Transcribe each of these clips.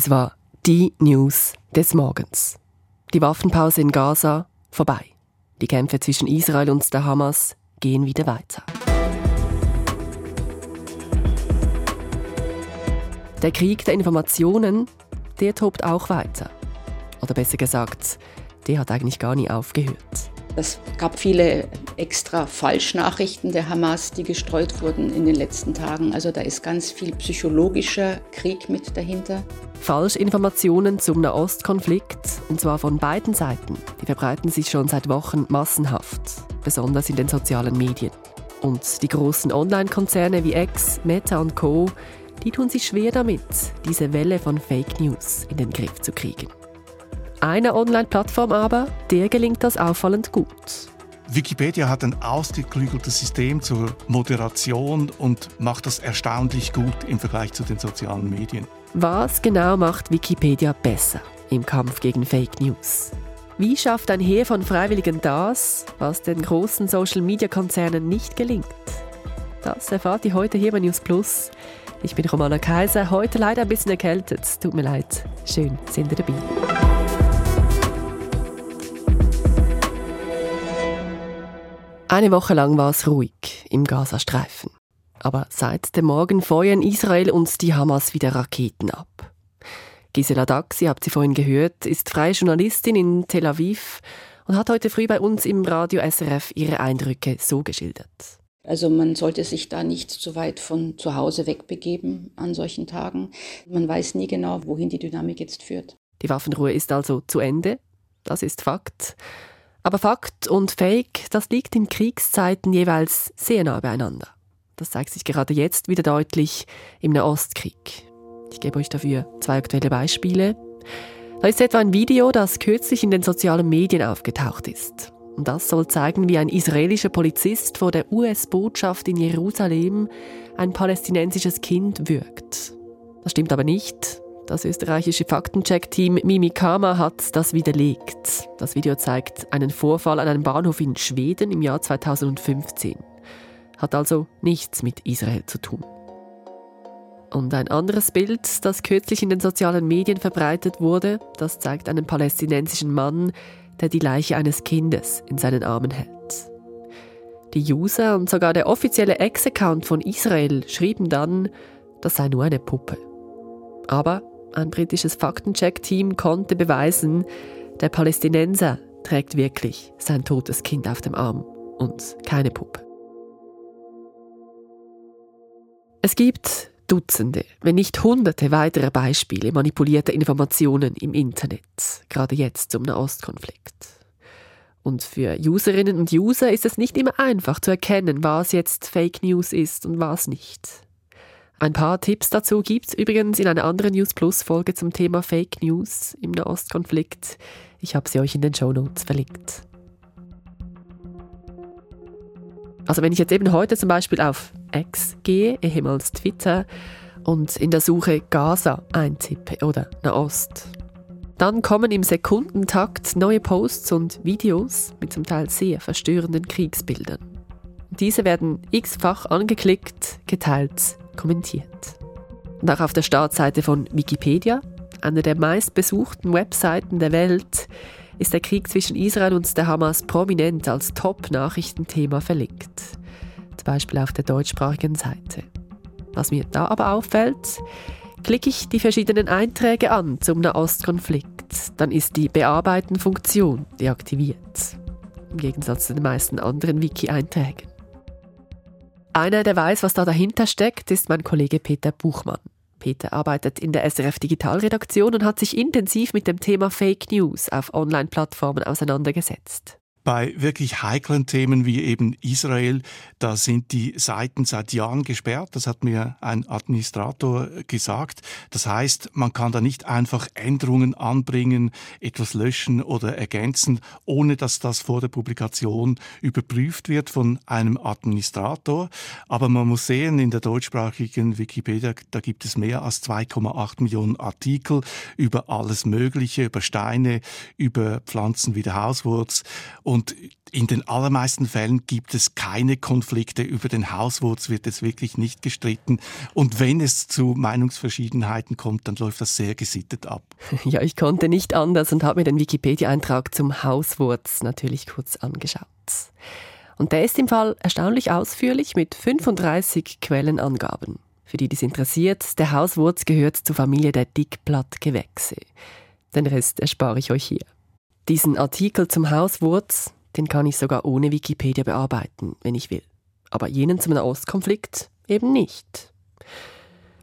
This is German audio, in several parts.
Es war die News des Morgens. Die Waffenpause in Gaza vorbei. Die Kämpfe zwischen Israel und der Hamas gehen wieder weiter. Der Krieg der Informationen, der tobt auch weiter. Oder besser gesagt, der hat eigentlich gar nie aufgehört. Es gab viele extra Falschnachrichten der Hamas, die gestreut wurden in den letzten Tagen. Also da ist ganz viel psychologischer Krieg mit dahinter. Falschinformationen zum Nahostkonflikt, und zwar von beiden Seiten, die verbreiten sich schon seit Wochen massenhaft, besonders in den sozialen Medien. Und die großen Online-Konzerne wie X, Meta und Co., die tun sich schwer damit, diese Welle von Fake News in den Griff zu kriegen. Einer Online-Plattform aber, der gelingt das auffallend gut. Wikipedia hat ein ausgeklügeltes System zur Moderation und macht das erstaunlich gut im Vergleich zu den sozialen Medien. Was genau macht Wikipedia besser im Kampf gegen Fake News? Wie schafft ein Heer von Freiwilligen das, was den großen Social-Media-Konzernen nicht gelingt? Das erfahrt ihr heute hier bei News Plus. Ich bin Romana Kaiser, heute leider ein bisschen erkältet. Tut mir leid. Schön, sind ihr dabei. Eine Woche lang war es ruhig im Gazastreifen. Aber seit dem Morgen feuern Israel und die Hamas wieder Raketen ab. Gisela Dax, ihr habt sie vorhin gehört, ist freie Journalistin in Tel Aviv und hat heute früh bei uns im Radio SRF ihre Eindrücke so geschildert. Also man sollte sich da nicht zu weit von zu Hause wegbegeben an solchen Tagen. Man weiß nie genau, wohin die Dynamik jetzt führt. Die Waffenruhe ist also zu Ende. Das ist Fakt. Aber Fakt und Fake, das liegt in Kriegszeiten jeweils sehr nah beieinander. Das zeigt sich gerade jetzt wieder deutlich im Nahostkrieg. Ich gebe euch dafür zwei aktuelle Beispiele. Da ist etwa ein Video, das kürzlich in den sozialen Medien aufgetaucht ist. Und das soll zeigen, wie ein israelischer Polizist vor der US-Botschaft in Jerusalem ein palästinensisches Kind wirkt. Das stimmt aber nicht. Das österreichische Faktencheck-Team Mimikama hat das widerlegt. Das Video zeigt einen Vorfall an einem Bahnhof in Schweden im Jahr 2015. Hat also nichts mit Israel zu tun. Und ein anderes Bild, das kürzlich in den sozialen Medien verbreitet wurde, das zeigt einen palästinensischen Mann, der die Leiche eines Kindes in seinen Armen hält. Die User und sogar der offizielle Ex-Account von Israel schrieben dann, das sei nur eine Puppe. Aber ein britisches Faktencheck-Team konnte beweisen, der Palästinenser trägt wirklich sein totes Kind auf dem Arm und keine Puppe. Es gibt Dutzende, wenn nicht Hunderte weitere Beispiele manipulierter Informationen im Internet, gerade jetzt zum Nahostkonflikt. Und für Userinnen und User ist es nicht immer einfach zu erkennen, was jetzt Fake News ist und was nicht. Ein paar Tipps dazu gibt es übrigens in einer anderen News Plus Folge zum Thema Fake News im Nahostkonflikt. Ich habe sie euch in den Show Notes verlinkt. Also wenn ich jetzt eben heute zum Beispiel auf X gehe, ehemals Twitter, und in der Suche Gaza eintippe oder Nahost, dann kommen im Sekundentakt neue Posts und Videos mit zum Teil sehr verstörenden Kriegsbildern. Diese werden x-fach angeklickt, geteilt kommentiert. Und auch auf der Startseite von Wikipedia, einer der meistbesuchten Webseiten der Welt, ist der Krieg zwischen Israel und der Hamas prominent als Top-Nachrichtenthema verlinkt. Zum Beispiel auf der deutschsprachigen Seite. Was mir da aber auffällt, klicke ich die verschiedenen Einträge an zum Nahostkonflikt, dann ist die Bearbeiten-Funktion deaktiviert. Im Gegensatz zu den meisten anderen Wiki-Einträgen. Einer, der weiß, was da dahinter steckt, ist mein Kollege Peter Buchmann. Peter arbeitet in der SRF Digitalredaktion und hat sich intensiv mit dem Thema Fake News auf Online-Plattformen auseinandergesetzt. Bei wirklich heiklen Themen wie eben Israel, da sind die Seiten seit Jahren gesperrt. Das hat mir ein Administrator gesagt. Das heißt, man kann da nicht einfach Änderungen anbringen, etwas löschen oder ergänzen, ohne dass das vor der Publikation überprüft wird von einem Administrator. Aber man muss sehen, in der deutschsprachigen Wikipedia, da gibt es mehr als 2,8 Millionen Artikel über alles Mögliche, über Steine, über Pflanzen wie der Hauswurz. Und in den allermeisten Fällen gibt es keine Konflikte. Über den Hauswurz wird es wirklich nicht gestritten. Und wenn es zu Meinungsverschiedenheiten kommt, dann läuft das sehr gesittet ab. Ja, ich konnte nicht anders und habe mir den Wikipedia-Eintrag zum Hauswurz natürlich kurz angeschaut. Und der ist im Fall erstaunlich ausführlich mit 35 Quellenangaben. Für die, die es interessiert, der Hauswurz gehört zur Familie der Dickblattgewächse. Den Rest erspare ich euch hier. Diesen Artikel zum Hauswurz, den kann ich sogar ohne Wikipedia bearbeiten, wenn ich will. Aber jenen zum Nahostkonflikt eben nicht.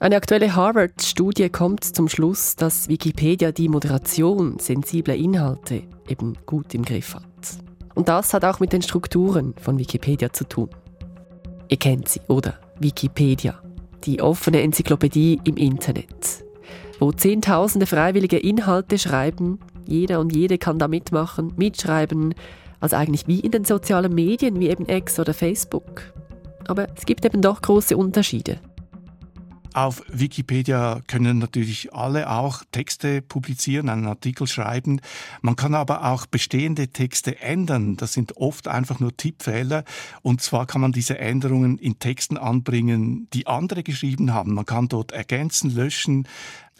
Eine aktuelle Harvard-Studie kommt zum Schluss, dass Wikipedia die Moderation sensibler Inhalte eben gut im Griff hat. Und das hat auch mit den Strukturen von Wikipedia zu tun. Ihr kennt sie, oder? Wikipedia, die offene Enzyklopädie im Internet, wo Zehntausende freiwillige Inhalte schreiben, jeder und jede kann da mitmachen, mitschreiben, also eigentlich wie in den sozialen Medien, wie eben X oder Facebook. Aber es gibt eben doch große Unterschiede. Auf Wikipedia können natürlich alle auch Texte publizieren, einen Artikel schreiben. Man kann aber auch bestehende Texte ändern. Das sind oft einfach nur Tippfehler. Und zwar kann man diese Änderungen in Texten anbringen, die andere geschrieben haben. Man kann dort ergänzen, löschen,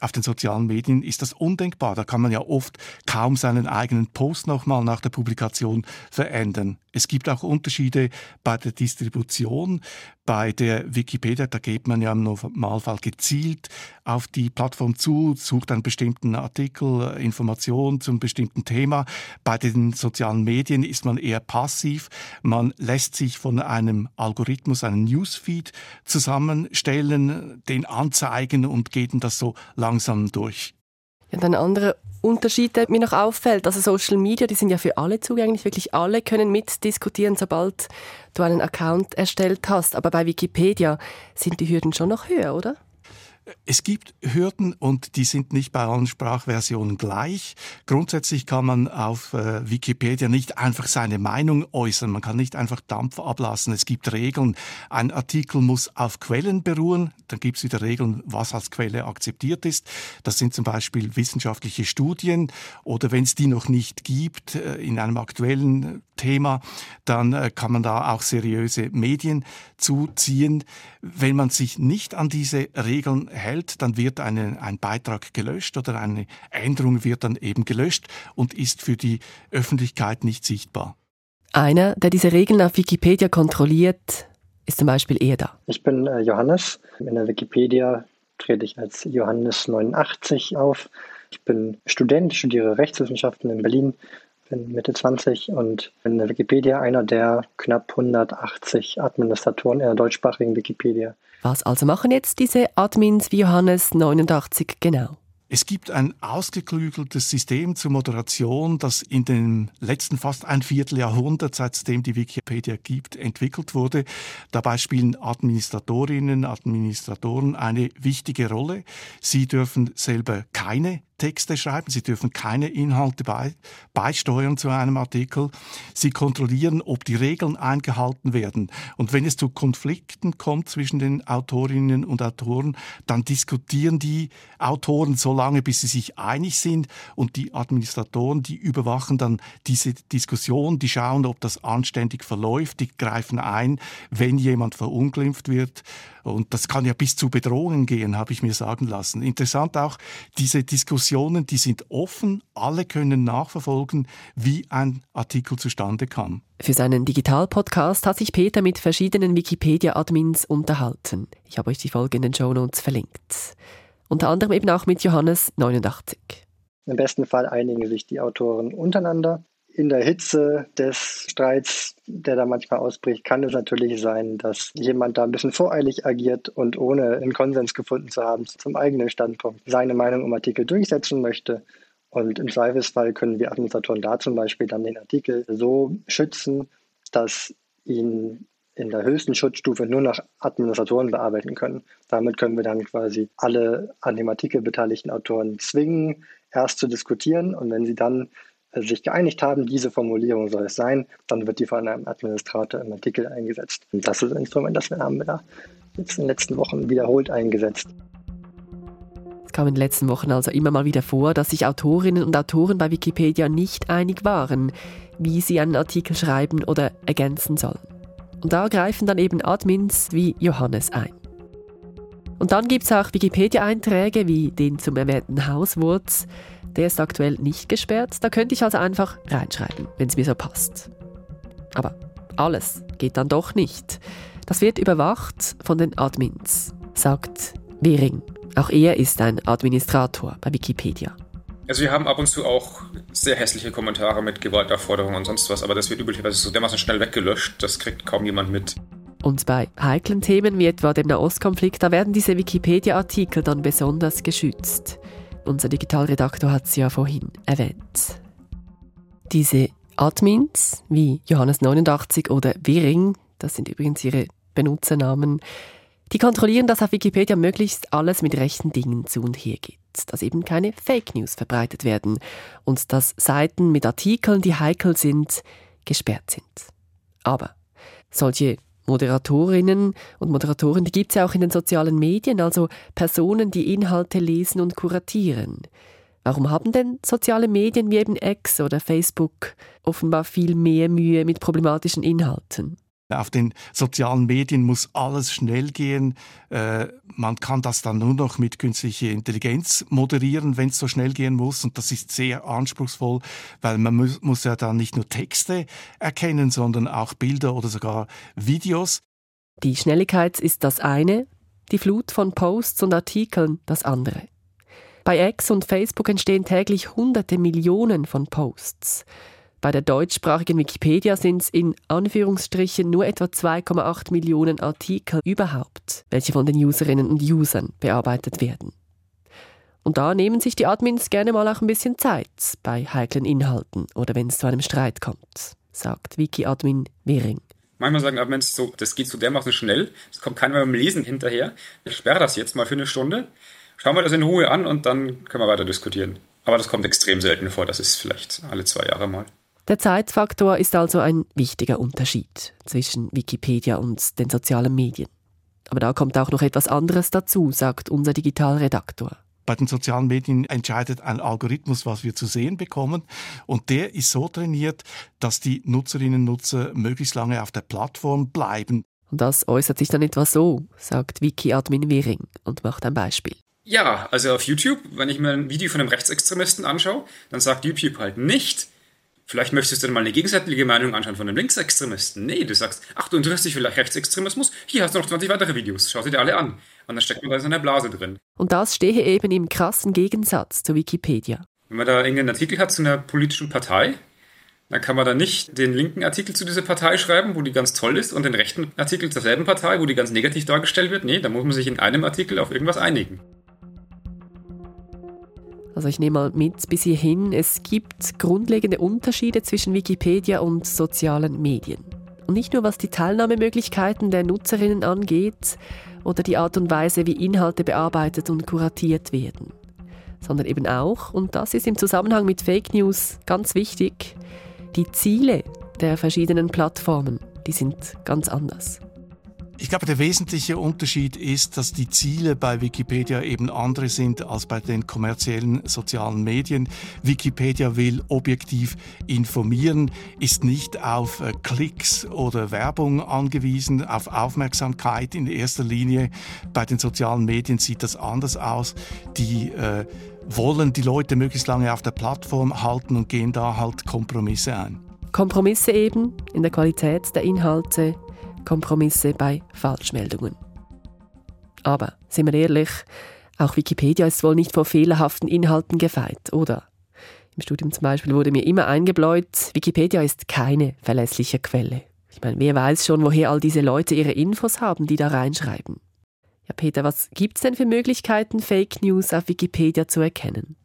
auf den sozialen Medien ist das undenkbar. Da kann man ja oft kaum seinen eigenen Post nochmal nach der Publikation verändern. Es gibt auch Unterschiede bei der Distribution. Bei der Wikipedia, da geht man ja im Normalfall gezielt auf die Plattform zu, sucht einen bestimmten Artikel, Informationen zum bestimmten Thema. Bei den sozialen Medien ist man eher passiv. Man lässt sich von einem Algorithmus einen Newsfeed zusammenstellen, den anzeigen und geht das so langsam durch. Ein anderer Unterschied, der mir noch auffällt, also Social Media, die sind ja für alle zugänglich, wirklich alle können mitdiskutieren, sobald du einen Account erstellt hast. Aber bei Wikipedia sind die Hürden schon noch höher, oder? Es gibt Hürden und die sind nicht bei allen Sprachversionen gleich. Grundsätzlich kann man auf äh, Wikipedia nicht einfach seine Meinung äußern. Man kann nicht einfach Dampf ablassen. Es gibt Regeln. Ein Artikel muss auf Quellen beruhen. Dann gibt es wieder Regeln, was als Quelle akzeptiert ist. Das sind zum Beispiel wissenschaftliche Studien oder wenn es die noch nicht gibt äh, in einem aktuellen Thema, dann äh, kann man da auch seriöse Medien zuziehen. Wenn man sich nicht an diese Regeln hält, dann wird eine, ein Beitrag gelöscht oder eine Änderung wird dann eben gelöscht und ist für die Öffentlichkeit nicht sichtbar. Einer, der diese Regeln auf Wikipedia kontrolliert, ist zum Beispiel er da. Ich bin äh, Johannes. In der Wikipedia trete ich als Johannes89 auf. Ich bin Student, studiere Rechtswissenschaften in Berlin bin Mitte 20 und bin in der Wikipedia einer der knapp 180 Administratoren in der deutschsprachigen Wikipedia. Was also machen jetzt diese Admins wie Johannes 89 genau? Es gibt ein ausgeklügeltes System zur Moderation, das in den letzten fast ein Vierteljahrhundert, seitdem die Wikipedia gibt, entwickelt wurde. Dabei spielen Administratorinnen, Administratoren eine wichtige Rolle. Sie dürfen selber keine Texte schreiben, sie dürfen keine Inhalte bei, beisteuern zu einem Artikel. Sie kontrollieren, ob die Regeln eingehalten werden. Und wenn es zu Konflikten kommt zwischen den Autorinnen und Autoren, dann diskutieren die Autoren so lange, bis sie sich einig sind und die Administratoren, die überwachen dann diese Diskussion, die schauen, ob das anständig verläuft, die greifen ein, wenn jemand verunglimpft wird. Und das kann ja bis zu Bedrohungen gehen, habe ich mir sagen lassen. Interessant auch, diese Diskussionen, die sind offen, alle können nachverfolgen, wie ein Artikel zustande kam. Für seinen Digital-Podcast hat sich Peter mit verschiedenen Wikipedia-Admins unterhalten. Ich habe euch die Folge in den Show Notes verlinkt. Unter anderem eben auch mit Johannes 89. Im besten Fall einigen sich die Autoren untereinander in der Hitze des Streits, der da manchmal ausbricht, kann es natürlich sein, dass jemand da ein bisschen voreilig agiert und ohne einen Konsens gefunden zu haben zum eigenen Standpunkt seine Meinung im Artikel durchsetzen möchte. Und im Zweifelsfall können wir Administratoren da zum Beispiel dann den Artikel so schützen, dass ihn in der höchsten Schutzstufe nur noch Administratoren bearbeiten können. Damit können wir dann quasi alle an dem Artikel beteiligten Autoren zwingen, erst zu diskutieren und wenn sie dann sich geeinigt haben, diese Formulierung soll es sein, dann wird die von einem Administrator im Artikel eingesetzt. Und das ist ein Instrument, das wir haben wir da jetzt in den letzten Wochen wiederholt eingesetzt. kam in den letzten Wochen also immer mal wieder vor, dass sich Autorinnen und Autoren bei Wikipedia nicht einig waren, wie sie einen Artikel schreiben oder ergänzen sollen. Und da greifen dann eben Admins wie Johannes ein. Und dann gibt es auch Wikipedia-Einträge wie den zum erwähnten Hauswurz. Der ist aktuell nicht gesperrt. Da könnte ich also einfach reinschreiben, wenn es mir so passt. Aber alles geht dann doch nicht. Das wird überwacht von den Admins, sagt Wering. Auch er ist ein Administrator bei Wikipedia. Also wir haben ab und zu auch sehr hässliche Kommentare mit Gewaltaufforderungen und sonst was, aber das wird üblicherweise so dermaßen schnell weggelöscht, das kriegt kaum jemand mit. Und bei heiklen Themen wie etwa dem Nahostkonflikt, da werden diese Wikipedia-Artikel dann besonders geschützt. Unser Digitalredaktor hat sie ja vorhin erwähnt. Diese Admins wie Johannes89 oder Wiring, das sind übrigens ihre Benutzernamen, die kontrollieren, dass auf Wikipedia möglichst alles mit rechten Dingen zu und her geht, dass eben keine Fake News verbreitet werden und dass Seiten mit Artikeln, die heikel sind, gesperrt sind. Aber solche Moderatorinnen und Moderatoren, die gibt es ja auch in den sozialen Medien, also Personen, die Inhalte lesen und kuratieren. Warum haben denn soziale Medien wie eben X oder Facebook offenbar viel mehr Mühe mit problematischen Inhalten? Auf den sozialen Medien muss alles schnell gehen. Äh, man kann das dann nur noch mit künstlicher Intelligenz moderieren, wenn es so schnell gehen muss. Und das ist sehr anspruchsvoll, weil man muss, ja dann nicht nur Texte erkennen, sondern auch Bilder oder sogar Videos. Die Schnelligkeit ist das eine, die Flut von Posts und Artikeln das andere. Bei X und Facebook entstehen täglich hunderte Millionen von Posts. Bei der deutschsprachigen Wikipedia sind es in Anführungsstrichen nur etwa 2,8 Millionen Artikel überhaupt, welche von den Userinnen und Usern bearbeitet werden. Und da nehmen sich die Admins gerne mal auch ein bisschen Zeit bei heiklen Inhalten oder wenn es zu einem Streit kommt, sagt Wiki-Admin Wering. Manchmal sagen Admins so, das geht so dermaßen schnell, es kommt keiner beim Lesen hinterher. Ich sperre das jetzt mal für eine Stunde, schauen wir das in Ruhe an und dann können wir weiter diskutieren. Aber das kommt extrem selten vor, das ist vielleicht alle zwei Jahre mal. Der Zeitfaktor ist also ein wichtiger Unterschied zwischen Wikipedia und den sozialen Medien. Aber da kommt auch noch etwas anderes dazu, sagt unser Digitalredaktor. Bei den sozialen Medien entscheidet ein Algorithmus, was wir zu sehen bekommen. Und der ist so trainiert, dass die Nutzerinnen und Nutzer möglichst lange auf der Plattform bleiben. Und das äußert sich dann etwa so, sagt Wiki-Admin Wiring und macht ein Beispiel. Ja, also auf YouTube, wenn ich mir ein Video von einem Rechtsextremisten anschaue, dann sagt YouTube halt nicht, Vielleicht möchtest du dir mal eine gegenseitige Meinung anschauen von einem Linksextremisten. Nee, du sagst, ach, du interessierst dich vielleicht Rechtsextremismus? Hier hast du noch 20 weitere Videos. Schau sie dir alle an. Und dann steckt man da in so einer Blase drin. Und das stehe eben im krassen Gegensatz zu Wikipedia. Wenn man da irgendeinen Artikel hat zu einer politischen Partei, dann kann man da nicht den linken Artikel zu dieser Partei schreiben, wo die ganz toll ist, und den rechten Artikel zur selben Partei, wo die ganz negativ dargestellt wird. Nee, da muss man sich in einem Artikel auf irgendwas einigen. Also ich nehme mal mit bis hierhin, es gibt grundlegende Unterschiede zwischen Wikipedia und sozialen Medien. Und nicht nur was die Teilnahmemöglichkeiten der Nutzerinnen angeht oder die Art und Weise, wie Inhalte bearbeitet und kuratiert werden, sondern eben auch, und das ist im Zusammenhang mit Fake News ganz wichtig, die Ziele der verschiedenen Plattformen, die sind ganz anders. Ich glaube, der wesentliche Unterschied ist, dass die Ziele bei Wikipedia eben andere sind als bei den kommerziellen sozialen Medien. Wikipedia will objektiv informieren, ist nicht auf äh, Klicks oder Werbung angewiesen, auf Aufmerksamkeit in erster Linie. Bei den sozialen Medien sieht das anders aus. Die äh, wollen die Leute möglichst lange auf der Plattform halten und gehen da halt Kompromisse ein. Kompromisse eben in der Qualität der Inhalte, Kompromisse bei Falschmeldungen. Aber, sind wir ehrlich, auch Wikipedia ist wohl nicht vor fehlerhaften Inhalten gefeit, oder? Im Studium zum Beispiel wurde mir immer eingebläut, Wikipedia ist keine verlässliche Quelle. Ich meine, wer weiß schon, woher all diese Leute ihre Infos haben, die da reinschreiben. Ja, Peter, was gibt's denn für Möglichkeiten, Fake News auf Wikipedia zu erkennen?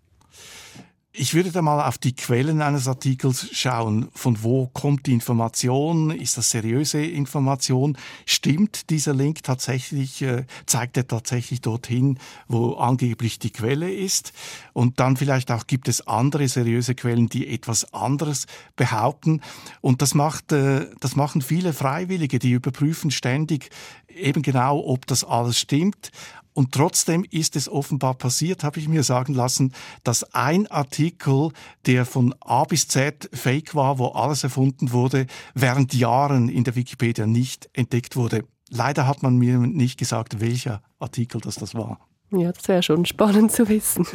Ich würde da mal auf die Quellen eines Artikels schauen. Von wo kommt die Information? Ist das seriöse Information? Stimmt dieser Link tatsächlich? Äh, zeigt er tatsächlich dorthin, wo angeblich die Quelle ist? Und dann vielleicht auch gibt es andere seriöse Quellen, die etwas anderes behaupten. Und das macht, äh, das machen viele Freiwillige, die überprüfen ständig eben genau, ob das alles stimmt. Und trotzdem ist es offenbar passiert, habe ich mir sagen lassen, dass ein Artikel, der von A bis Z fake war, wo alles erfunden wurde, während Jahren in der Wikipedia nicht entdeckt wurde. Leider hat man mir nicht gesagt, welcher Artikel das, das war. Ja, das wäre schon spannend zu wissen.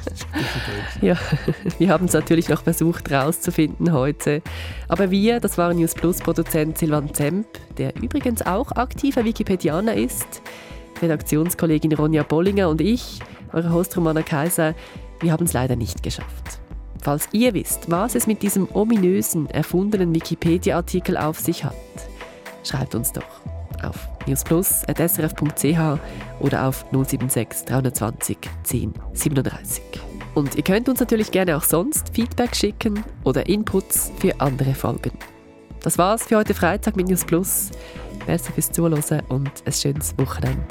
ja, wir haben es natürlich noch versucht herauszufinden heute. Aber wir, das waren News Plus Produzent Silvan Zemp, der übrigens auch aktiver Wikipedianer ist, Redaktionskollegin Ronja Bollinger und ich, eure Host Romana Kaiser, wir haben es leider nicht geschafft. Falls ihr wisst, was es mit diesem ominösen, erfundenen Wikipedia-Artikel auf sich hat, schreibt uns doch auf newsplus.srf.ch oder auf 076 320 10 37. Und ihr könnt uns natürlich gerne auch sonst Feedback schicken oder Inputs für andere Folgen. Das war's für heute Freitag mit News Plus. Merci fürs Zuhören und ein schönes Wochenende.